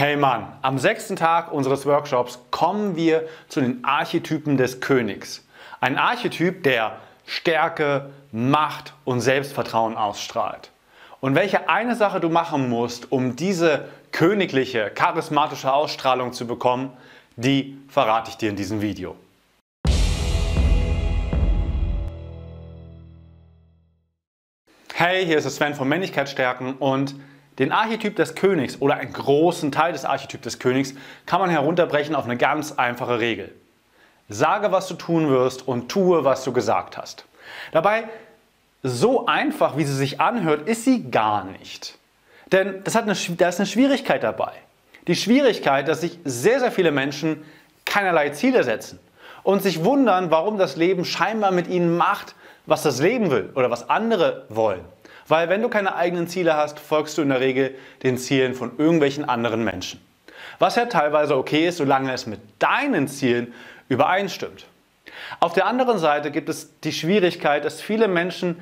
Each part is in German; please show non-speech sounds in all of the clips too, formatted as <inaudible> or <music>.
Hey Mann, am sechsten Tag unseres Workshops kommen wir zu den Archetypen des Königs. Ein Archetyp, der Stärke, Macht und Selbstvertrauen ausstrahlt. Und welche eine Sache du machen musst, um diese königliche, charismatische Ausstrahlung zu bekommen, die verrate ich dir in diesem Video. Hey, hier ist Sven von Männlichkeitsstärken und den Archetyp des Königs oder einen großen Teil des Archetyps des Königs kann man herunterbrechen auf eine ganz einfache Regel. Sage, was du tun wirst und tue, was du gesagt hast. Dabei, so einfach, wie sie sich anhört, ist sie gar nicht. Denn das hat eine, da ist eine Schwierigkeit dabei. Die Schwierigkeit, dass sich sehr, sehr viele Menschen keinerlei Ziele setzen und sich wundern, warum das Leben scheinbar mit ihnen macht, was das Leben will oder was andere wollen. Weil wenn du keine eigenen Ziele hast, folgst du in der Regel den Zielen von irgendwelchen anderen Menschen. Was ja teilweise okay ist, solange es mit deinen Zielen übereinstimmt. Auf der anderen Seite gibt es die Schwierigkeit, dass viele Menschen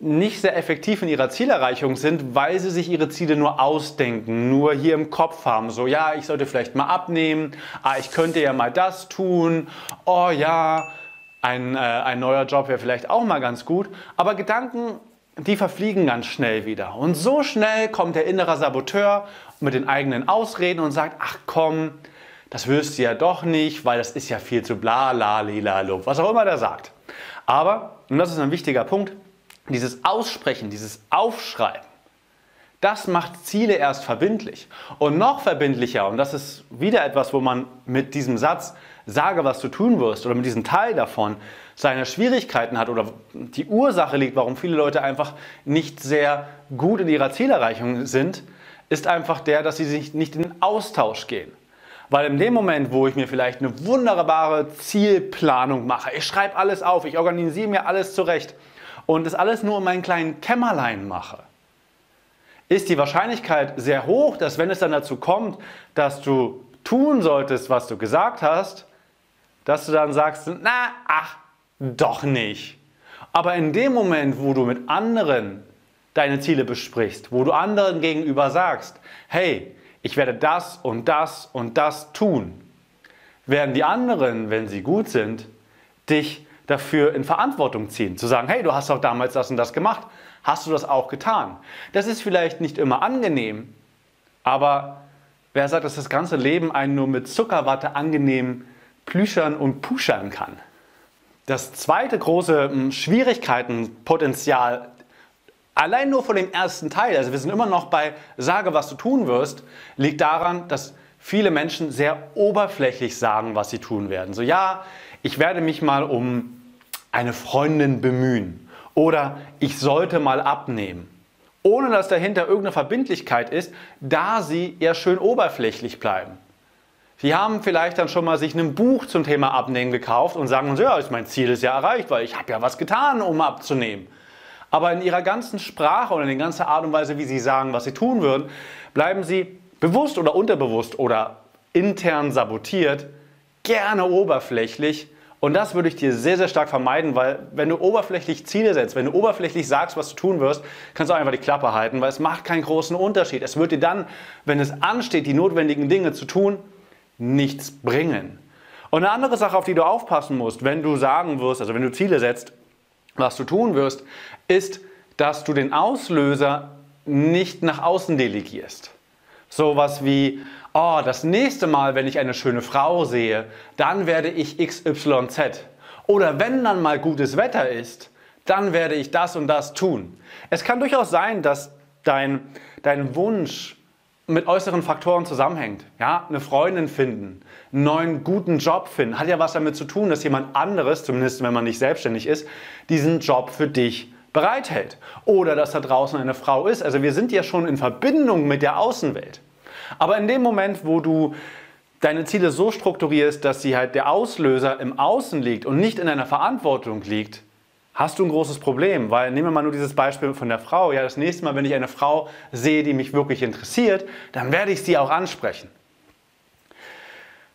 nicht sehr effektiv in ihrer Zielerreichung sind, weil sie sich ihre Ziele nur ausdenken, nur hier im Kopf haben. So, ja, ich sollte vielleicht mal abnehmen, ah, ich könnte ja mal das tun, oh ja, ein, äh, ein neuer Job wäre vielleicht auch mal ganz gut. Aber Gedanken die verfliegen ganz schnell wieder. Und so schnell kommt der innere Saboteur mit den eigenen Ausreden und sagt, ach komm, das wirst du ja doch nicht, weil das ist ja viel zu bla, la, lila, lo, was auch immer der sagt. Aber, und das ist ein wichtiger Punkt, dieses Aussprechen, dieses Aufschreiben, das macht Ziele erst verbindlich. Und noch verbindlicher, und das ist wieder etwas, wo man mit diesem Satz, sage, was du tun wirst, oder mit diesem Teil davon, seine Schwierigkeiten hat oder die Ursache liegt, warum viele Leute einfach nicht sehr gut in ihrer Zielerreichung sind, ist einfach der, dass sie sich nicht in den Austausch gehen. Weil in dem Moment, wo ich mir vielleicht eine wunderbare Zielplanung mache, ich schreibe alles auf, ich organisiere mir alles zurecht und das alles nur in meinen kleinen Kämmerlein mache, ist die Wahrscheinlichkeit sehr hoch, dass wenn es dann dazu kommt, dass du tun solltest, was du gesagt hast, dass du dann sagst, na, ach, doch nicht. Aber in dem Moment, wo du mit anderen deine Ziele besprichst, wo du anderen gegenüber sagst, hey, ich werde das und das und das tun, werden die anderen, wenn sie gut sind, dich dafür in Verantwortung ziehen. Zu sagen, hey, du hast doch damals das und das gemacht. Hast du das auch getan? Das ist vielleicht nicht immer angenehm, aber wer sagt, dass das ganze Leben einen nur mit Zuckerwatte angenehm plüschern und puschern kann? Das zweite große hm, Schwierigkeitenpotenzial, allein nur von dem ersten Teil, also wir sind immer noch bei Sage, was du tun wirst, liegt daran, dass viele Menschen sehr oberflächlich sagen, was sie tun werden. So, ja, ich werde mich mal um eine Freundin bemühen oder ich sollte mal abnehmen. Ohne dass dahinter irgendeine Verbindlichkeit ist, da sie eher schön oberflächlich bleiben. Sie haben vielleicht dann schon mal sich ein Buch zum Thema Abnehmen gekauft und sagen uns, ja, mein Ziel ist ja erreicht, weil ich habe ja was getan, um abzunehmen. Aber in ihrer ganzen Sprache und in der ganzen Art und Weise, wie sie sagen, was sie tun würden, bleiben sie bewusst oder unterbewusst oder intern sabotiert, gerne oberflächlich. Und das würde ich dir sehr, sehr stark vermeiden, weil wenn du oberflächlich Ziele setzt, wenn du oberflächlich sagst, was du tun wirst, kannst du einfach die Klappe halten, weil es macht keinen großen Unterschied. Es wird dir dann, wenn es ansteht, die notwendigen Dinge zu tun, nichts bringen. Und eine andere Sache, auf die du aufpassen musst, wenn du sagen wirst, also wenn du Ziele setzt, was du tun wirst, ist, dass du den Auslöser nicht nach außen delegierst. Sowas wie, oh, das nächste Mal, wenn ich eine schöne Frau sehe, dann werde ich XYZ. Oder wenn dann mal gutes Wetter ist, dann werde ich das und das tun. Es kann durchaus sein, dass dein, dein Wunsch mit äußeren Faktoren zusammenhängt. Ja, eine Freundin finden, einen neuen guten Job finden, hat ja was damit zu tun, dass jemand anderes, zumindest wenn man nicht selbstständig ist, diesen Job für dich bereithält. Oder dass da draußen eine Frau ist. Also wir sind ja schon in Verbindung mit der Außenwelt. Aber in dem Moment, wo du deine Ziele so strukturierst, dass sie halt der Auslöser im Außen liegt und nicht in deiner Verantwortung liegt, hast du ein großes Problem, weil nehmen wir mal nur dieses Beispiel von der Frau. Ja, das nächste Mal, wenn ich eine Frau sehe, die mich wirklich interessiert, dann werde ich sie auch ansprechen.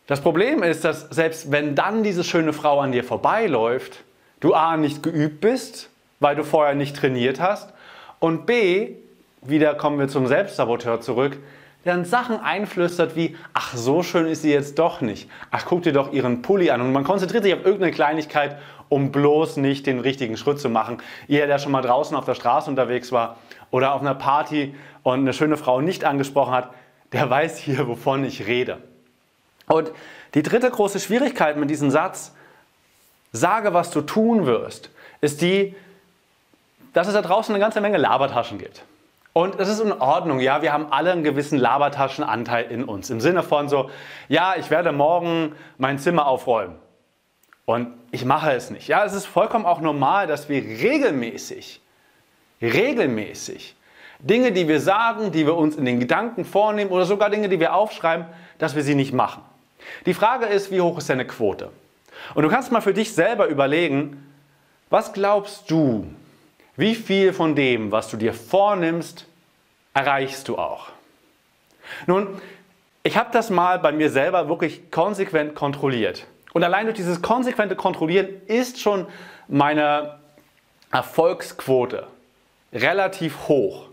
Das Problem ist, dass selbst wenn dann diese schöne Frau an dir vorbeiläuft, du A nicht geübt bist, weil du vorher nicht trainiert hast und B, wieder kommen wir zum Selbstsaboteur zurück, der dann Sachen einflüstert wie, ach, so schön ist sie jetzt doch nicht. Ach, guck dir doch ihren Pulli an. Und man konzentriert sich auf irgendeine Kleinigkeit, um bloß nicht den richtigen Schritt zu machen. Jeder, der schon mal draußen auf der Straße unterwegs war oder auf einer Party und eine schöne Frau nicht angesprochen hat, der weiß hier, wovon ich rede. Und die dritte große Schwierigkeit mit diesem Satz, sage, was du tun wirst, ist die, dass es da draußen eine ganze Menge Labertaschen gibt. Und es ist in Ordnung, ja, wir haben alle einen gewissen Labertaschenanteil in uns. Im Sinne von so, ja, ich werde morgen mein Zimmer aufräumen. Und ich mache es nicht. Ja, es ist vollkommen auch normal, dass wir regelmäßig, regelmäßig Dinge, die wir sagen, die wir uns in den Gedanken vornehmen oder sogar Dinge, die wir aufschreiben, dass wir sie nicht machen. Die Frage ist, wie hoch ist deine Quote? Und du kannst mal für dich selber überlegen, was glaubst du, wie viel von dem, was du dir vornimmst, erreichst du auch? Nun, ich habe das mal bei mir selber wirklich konsequent kontrolliert. Und allein durch dieses konsequente Kontrollieren ist schon meine Erfolgsquote relativ hoch.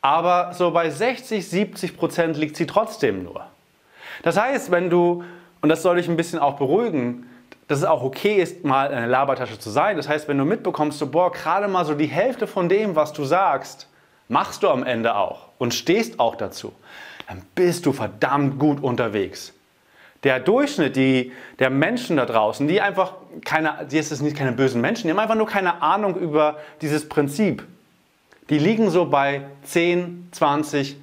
Aber so bei 60, 70 Prozent liegt sie trotzdem nur. Das heißt, wenn du, und das soll dich ein bisschen auch beruhigen, dass es auch okay ist, mal eine Labertasche zu sein. Das heißt, wenn du mitbekommst, so, boah, gerade mal so die Hälfte von dem, was du sagst, machst du am Ende auch und stehst auch dazu, dann bist du verdammt gut unterwegs. Der Durchschnitt die, der Menschen da draußen, die einfach keine, die ist es nicht keine bösen Menschen, die haben einfach nur keine Ahnung über dieses Prinzip. Die liegen so bei 10, 20,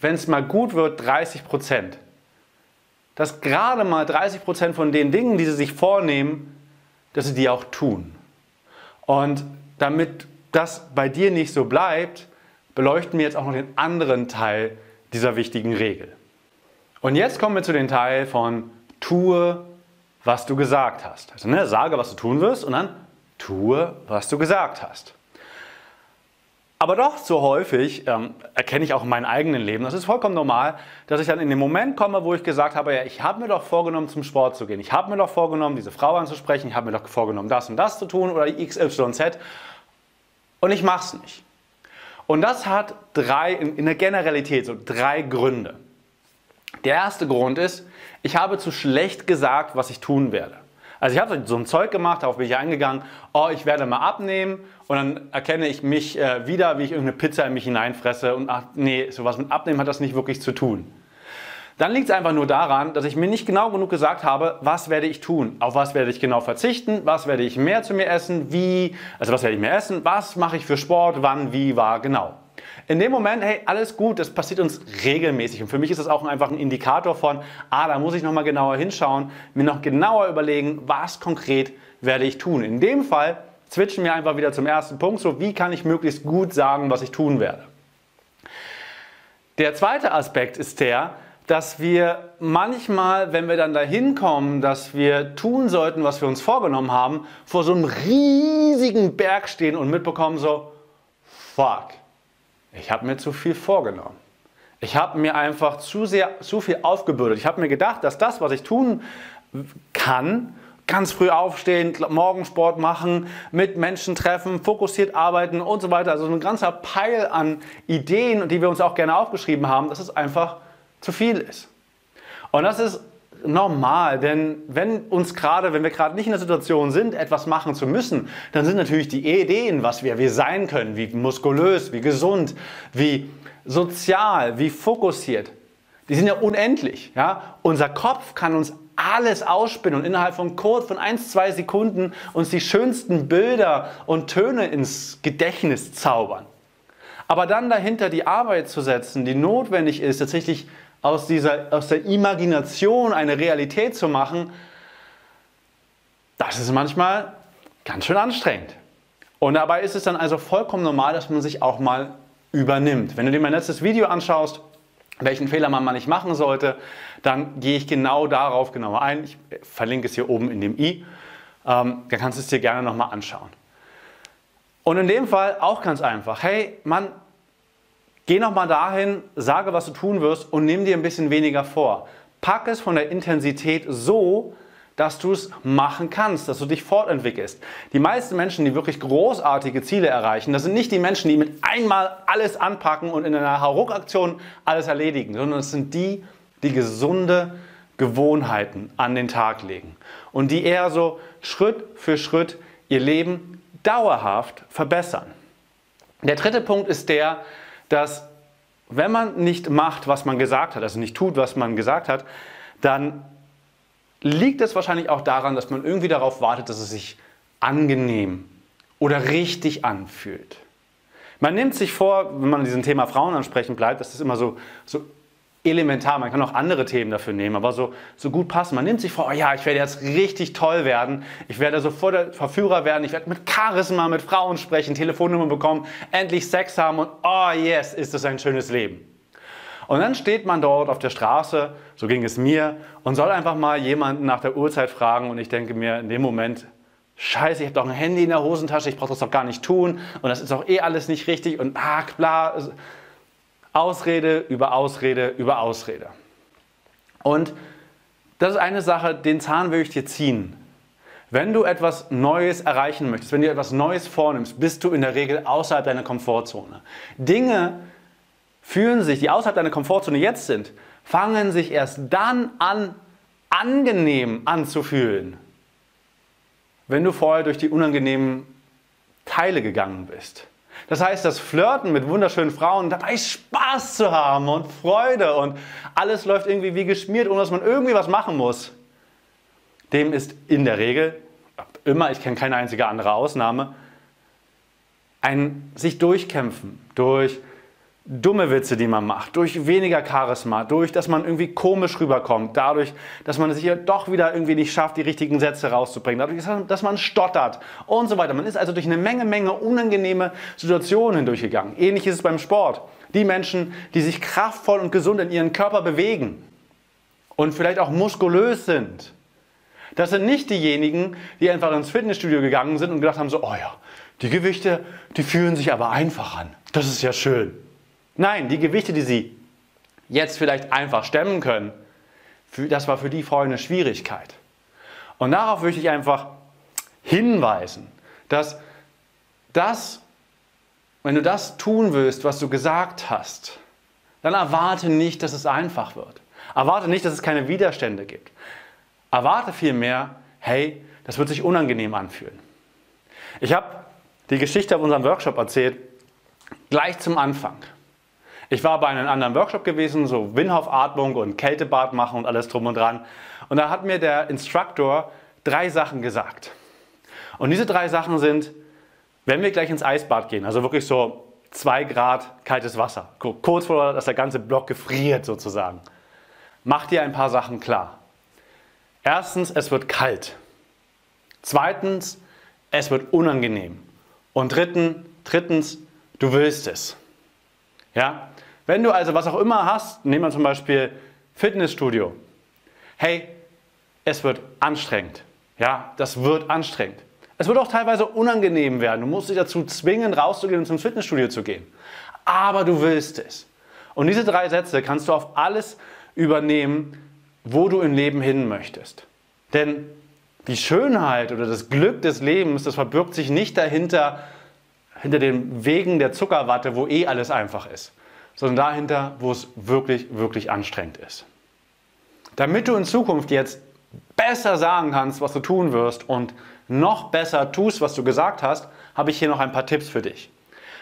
wenn es mal gut wird, 30 Prozent dass gerade mal 30 Prozent von den Dingen, die sie sich vornehmen, dass sie die auch tun. Und damit das bei dir nicht so bleibt, beleuchten wir jetzt auch noch den anderen Teil dieser wichtigen Regel. Und jetzt kommen wir zu dem Teil von tue, was du gesagt hast. Also ne, sage, was du tun wirst und dann tue, was du gesagt hast. Aber doch so häufig ähm, erkenne ich auch in meinem eigenen Leben, das ist vollkommen normal, dass ich dann in den Moment komme, wo ich gesagt habe, ja, ich habe mir doch vorgenommen, zum Sport zu gehen. Ich habe mir doch vorgenommen, diese Frau anzusprechen. Ich habe mir doch vorgenommen, das und das zu tun oder XYZ. Und ich mache es nicht. Und das hat drei, in der Generalität so drei Gründe. Der erste Grund ist, ich habe zu schlecht gesagt, was ich tun werde. Also ich habe so ein Zeug gemacht, darauf bin ich eingegangen, oh, ich werde mal abnehmen und dann erkenne ich mich äh, wieder, wie ich irgendeine Pizza in mich hineinfresse und ach nee, sowas mit Abnehmen hat das nicht wirklich zu tun. Dann liegt es einfach nur daran, dass ich mir nicht genau genug gesagt habe, was werde ich tun, auf was werde ich genau verzichten, was werde ich mehr zu mir essen, wie, also was werde ich mehr essen, was mache ich für Sport, wann, wie, war, genau. In dem Moment, hey, alles gut, das passiert uns regelmäßig. Und für mich ist das auch einfach ein Indikator von, ah, da muss ich nochmal genauer hinschauen, mir noch genauer überlegen, was konkret werde ich tun. In dem Fall switchen wir einfach wieder zum ersten Punkt, so wie kann ich möglichst gut sagen, was ich tun werde. Der zweite Aspekt ist der, dass wir manchmal, wenn wir dann dahin kommen, dass wir tun sollten, was wir uns vorgenommen haben, vor so einem riesigen Berg stehen und mitbekommen so, fuck, ich habe mir zu viel vorgenommen. Ich habe mir einfach zu sehr, zu viel aufgebürdet. Ich habe mir gedacht, dass das, was ich tun kann, ganz früh aufstehen, Morgensport machen, mit Menschen treffen, fokussiert arbeiten und so weiter, also ein ganzer Peil an Ideen, die wir uns auch gerne aufgeschrieben haben, dass es einfach zu viel ist. Und das ist normal, denn wenn uns gerade, wenn wir gerade nicht in der Situation sind, etwas machen zu müssen, dann sind natürlich die Ideen, was wir, wir sein können, wie muskulös, wie gesund, wie sozial, wie fokussiert, die sind ja unendlich. Ja? Unser Kopf kann uns alles ausspinnen und innerhalb von kurz, von 1, 2 Sekunden uns die schönsten Bilder und Töne ins Gedächtnis zaubern. Aber dann dahinter die Arbeit zu setzen, die notwendig ist, tatsächlich aus, dieser, aus der Imagination eine Realität zu machen, das ist manchmal ganz schön anstrengend. Und dabei ist es dann also vollkommen normal, dass man sich auch mal übernimmt. Wenn du dir mein letztes Video anschaust, welchen Fehler man mal nicht machen sollte, dann gehe ich genau darauf genauer ein. Ich verlinke es hier oben in dem i. Ähm, dann kannst du es dir gerne nochmal anschauen. Und in dem Fall auch ganz einfach. Hey, Mann, Geh nochmal dahin, sage, was du tun wirst und nimm dir ein bisschen weniger vor. Pack es von der Intensität so, dass du es machen kannst, dass du dich fortentwickelst. Die meisten Menschen, die wirklich großartige Ziele erreichen, das sind nicht die Menschen, die mit einmal alles anpacken und in einer Hauruck-Aktion alles erledigen, sondern es sind die, die gesunde Gewohnheiten an den Tag legen und die eher so Schritt für Schritt ihr Leben dauerhaft verbessern. Der dritte Punkt ist der, dass wenn man nicht macht, was man gesagt hat, also nicht tut, was man gesagt hat, dann liegt es wahrscheinlich auch daran, dass man irgendwie darauf wartet, dass es sich angenehm oder richtig anfühlt. Man nimmt sich vor, wenn man diesem Thema Frauen ansprechen bleibt, dass das immer so, so elementar, man kann auch andere Themen dafür nehmen, aber so, so gut passen. Man nimmt sich vor, oh ja, ich werde jetzt richtig toll werden, ich werde sofort der Verführer werden, ich werde mit Charisma mit Frauen sprechen, Telefonnummer bekommen, endlich Sex haben und oh yes, ist das ein schönes Leben. Und dann steht man dort auf der Straße, so ging es mir, und soll einfach mal jemanden nach der Uhrzeit fragen. Und ich denke mir in dem Moment, Scheiße, ich habe doch ein Handy in der Hosentasche, ich brauche das doch gar nicht tun. Und das ist doch eh alles nicht richtig. Und ah, bla. Ausrede über Ausrede über Ausrede. Und das ist eine Sache, den Zahn will ich dir ziehen. Wenn du etwas Neues erreichen möchtest, wenn du etwas Neues vornimmst, bist du in der Regel außerhalb deiner Komfortzone. Dinge, fühlen sich, die außerhalb deiner Komfortzone jetzt sind, fangen sich erst dann an, angenehm anzufühlen, wenn du vorher durch die unangenehmen Teile gegangen bist. Das heißt, das Flirten mit wunderschönen Frauen, dabei Spaß zu haben und Freude und alles läuft irgendwie wie geschmiert, ohne dass man irgendwie was machen muss, dem ist in der Regel, immer, ich kenne keine einzige andere Ausnahme, ein sich durchkämpfen durch dumme Witze, die man macht, durch weniger Charisma, durch, dass man irgendwie komisch rüberkommt, dadurch, dass man es hier doch wieder irgendwie nicht schafft, die richtigen Sätze rauszubringen, dadurch, dass man stottert und so weiter. Man ist also durch eine Menge, Menge unangenehme Situationen hindurchgegangen. Ähnlich ist es beim Sport. Die Menschen, die sich kraftvoll und gesund in ihren Körper bewegen und vielleicht auch muskulös sind, das sind nicht diejenigen, die einfach ins Fitnessstudio gegangen sind und gedacht haben, so, oh ja, die Gewichte, die fühlen sich aber einfach an. Das ist ja schön. Nein, die Gewichte, die sie jetzt vielleicht einfach stemmen können, das war für die vorher eine Schwierigkeit. Und darauf möchte ich einfach hinweisen, dass das, wenn du das tun willst, was du gesagt hast, dann erwarte nicht, dass es einfach wird. Erwarte nicht, dass es keine Widerstände gibt. Erwarte vielmehr, hey, das wird sich unangenehm anfühlen. Ich habe die Geschichte auf unserem Workshop erzählt, gleich zum Anfang. Ich war bei einem anderen Workshop gewesen, so Windhoff-Atmung und Kältebad machen und alles drum und dran. Und da hat mir der Instructor drei Sachen gesagt. Und diese drei Sachen sind, wenn wir gleich ins Eisbad gehen, also wirklich so zwei Grad kaltes Wasser, kurz vor, dass der ganze Block gefriert sozusagen, mach dir ein paar Sachen klar. Erstens, es wird kalt. Zweitens, es wird unangenehm. Und dritten, drittens, du willst es. Ja? Wenn du also was auch immer hast, nehmen wir zum Beispiel Fitnessstudio. Hey, es wird anstrengend. Ja, das wird anstrengend. Es wird auch teilweise unangenehm werden. Du musst dich dazu zwingen, rauszugehen und zum Fitnessstudio zu gehen. Aber du willst es. Und diese drei Sätze kannst du auf alles übernehmen, wo du im Leben hin möchtest. Denn die Schönheit oder das Glück des Lebens, das verbirgt sich nicht dahinter, hinter den Wegen der Zuckerwatte, wo eh alles einfach ist sondern dahinter, wo es wirklich, wirklich anstrengend ist. Damit du in Zukunft jetzt besser sagen kannst, was du tun wirst und noch besser tust, was du gesagt hast, habe ich hier noch ein paar Tipps für dich.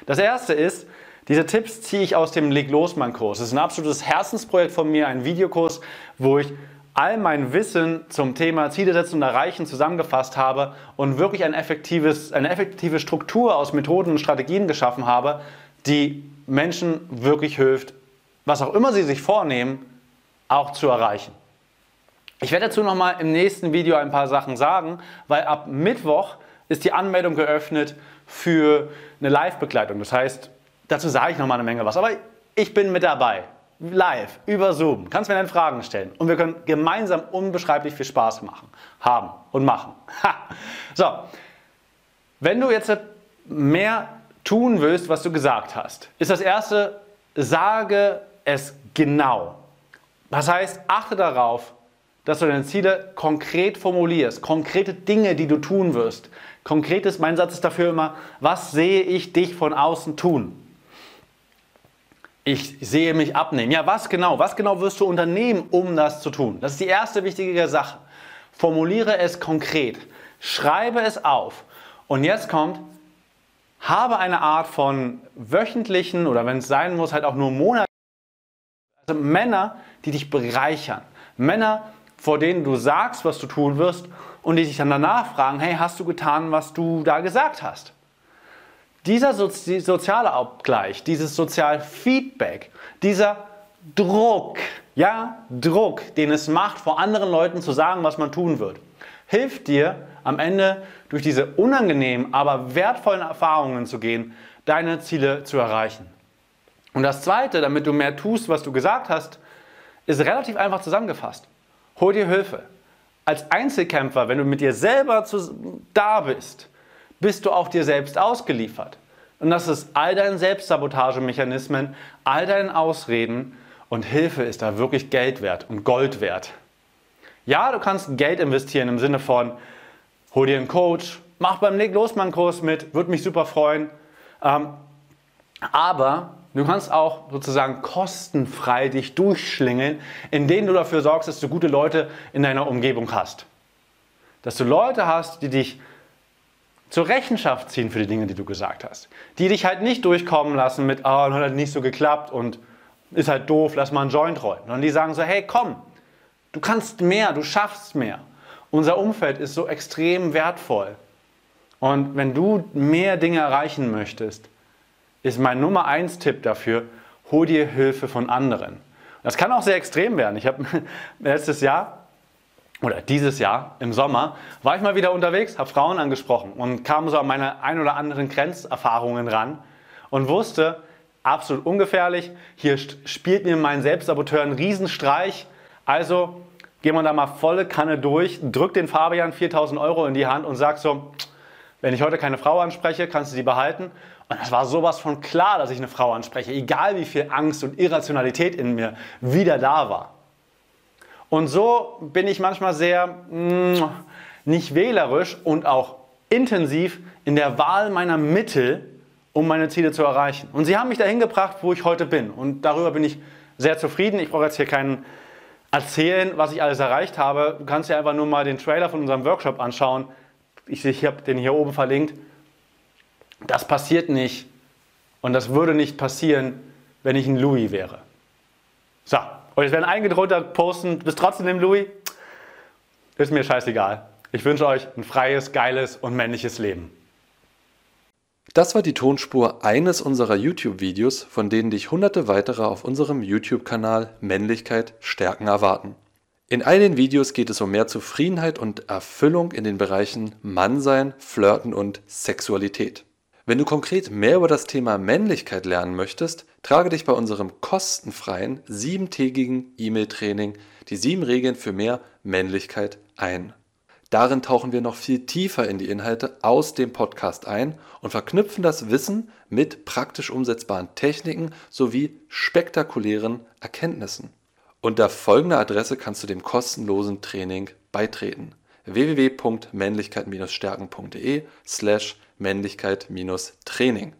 Das erste ist, diese Tipps ziehe ich aus dem Leg los mein Kurs. Das ist ein absolutes Herzensprojekt von mir, ein Videokurs, wo ich all mein Wissen zum Thema Ziele setzen und erreichen zusammengefasst habe und wirklich ein eine effektive Struktur aus Methoden und Strategien geschaffen habe, die Menschen wirklich hilft, was auch immer sie sich vornehmen, auch zu erreichen. Ich werde dazu nochmal im nächsten Video ein paar Sachen sagen, weil ab Mittwoch ist die Anmeldung geöffnet für eine Live-Begleitung. Das heißt, dazu sage ich nochmal eine Menge was, aber ich bin mit dabei. Live, über Zoom. Kannst mir dann Fragen stellen. Und wir können gemeinsam unbeschreiblich viel Spaß machen, haben und machen. <laughs> Ha. So, wenn du jetzt mehr tun willst, was du gesagt hast, ist das erste, sage es genau. Das heißt, achte darauf, dass du deine Ziele konkret formulierst, konkrete Dinge, die du tun wirst. Konkretes, mein Satz ist dafür immer, was sehe ich dich von außen tun? Ich sehe mich abnehmen. Ja, was genau? Was genau wirst du unternehmen, um das zu tun? Das ist die erste wichtige Sache. Formuliere es konkret. Schreibe es auf. Und jetzt kommt, habe eine Art von wöchentlichen oder wenn es sein muss, halt auch nur Monat. Also Männer, die dich bereichern. Männer, vor denen du sagst, was du tun wirst und die dich dann danach fragen, hey, hast du getan, was du da gesagt hast? Dieser Sozi soziale Abgleich, dieses Sozialfeedback, dieser Druck, ja, Druck, den es macht, vor anderen Leuten zu sagen, was man tun wird, hilft dir am Ende durch diese unangenehmen, aber wertvollen Erfahrungen zu gehen, deine Ziele zu erreichen. Und das Zweite, damit du mehr tust, was du gesagt hast, ist relativ einfach zusammengefasst. Hol dir Hilfe. Als Einzelkämpfer, wenn du mit dir selber zu, da bist, bist du auch dir selbst ausgeliefert. Und das ist all deine Selbstsabotagemechanismen, all deine Ausreden und Hilfe ist da wirklich Geld wert und Gold wert. Ja, du kannst Geld investieren im Sinne von, hol dir einen Coach, mach beim Nick Losmann-Kurs mit, würde mich super freuen. Ähm, aber du kannst auch sozusagen kostenfrei dich durchschlingeln, indem du dafür sorgst, dass du gute Leute in deiner Umgebung hast. Dass du Leute hast, die dich zur Rechenschaft ziehen für die Dinge, die du gesagt hast. Die dich halt nicht durchkommen lassen mit, oh, hat halt nicht so geklappt und ist halt doof, lass mal einen Joint rollen. Sondern die sagen so, hey, komm, du kannst mehr, du schaffst mehr. Unser Umfeld ist so extrem wertvoll. Und wenn du mehr Dinge erreichen möchtest, ist mein Nummer eins Tipp dafür, hol dir Hilfe von anderen. Das kann auch sehr extrem werden. Ich habe <laughs> letztes Jahr oder dieses Jahr im Sommer war ich mal wieder unterwegs, habe Frauen angesprochen und kam so an meine ein oder anderen Grenzerfahrungen ran und wusste, absolut ungefährlich, hier spielt mir mein Selbstsaboteur einen Riesenstreich, also gehen wir da mal volle Kanne durch, drück den Fabian 4000 Euro in die Hand und sag so, wenn ich heute keine Frau anspreche, kannst du sie behalten. Und es war sowas von klar, dass ich eine Frau anspreche, egal wie viel Angst und Irrationalität in mir wieder da war. Und so bin ich manchmal sehr mh, mm, nicht wählerisch und auch intensiv in der Wahl meiner Mittel, um meine Ziele zu erreichen. Und sie haben mich dahin gebracht, wo ich heute bin. Und darüber bin ich sehr zufrieden. Ich brauche jetzt hier keinen erzählen, was ich alles erreicht habe. Du kannst dir einfach nur mal den Trailer von unserem Workshop anschauen. Ich, ich habe den hier oben verlinkt. Das passiert nicht und das würde nicht passieren, wenn ich ein Louis wäre. So, und jetzt werden einige drunter posten, bist trotzdem im Louis. Ist mir scheißegal. Ich wünsche euch ein freies, geiles und männliches Leben. Das war die Tonspur eines unserer YouTube-Videos, von denen dich hunderte weitere auf unserem YouTube-Kanal Männlichkeit stärken erwarten. In all den Videos geht es um mehr Zufriedenheit und Erfüllung in den Bereichen Mannsein, Flirten und Sexualität. Wenn du konkret mehr über das Thema Männlichkeit lernen möchtest, trage dich bei unserem kostenfreien siebentägigen E-Mail-Training die sieben Regeln für mehr Männlichkeit ein. Darin tauchen wir noch viel tiefer in die Inhalte aus dem Podcast ein und verknüpfen das Wissen mit praktisch umsetzbaren Techniken sowie spektakulären Erkenntnissen. Unter folgender Adresse kannst du dem kostenlosen Training beitreten: www.männlichkeit-stärken.de slash Männlichkeit-Training.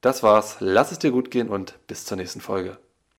Das war's, lass es dir gut gehen und bis zur nächsten Folge.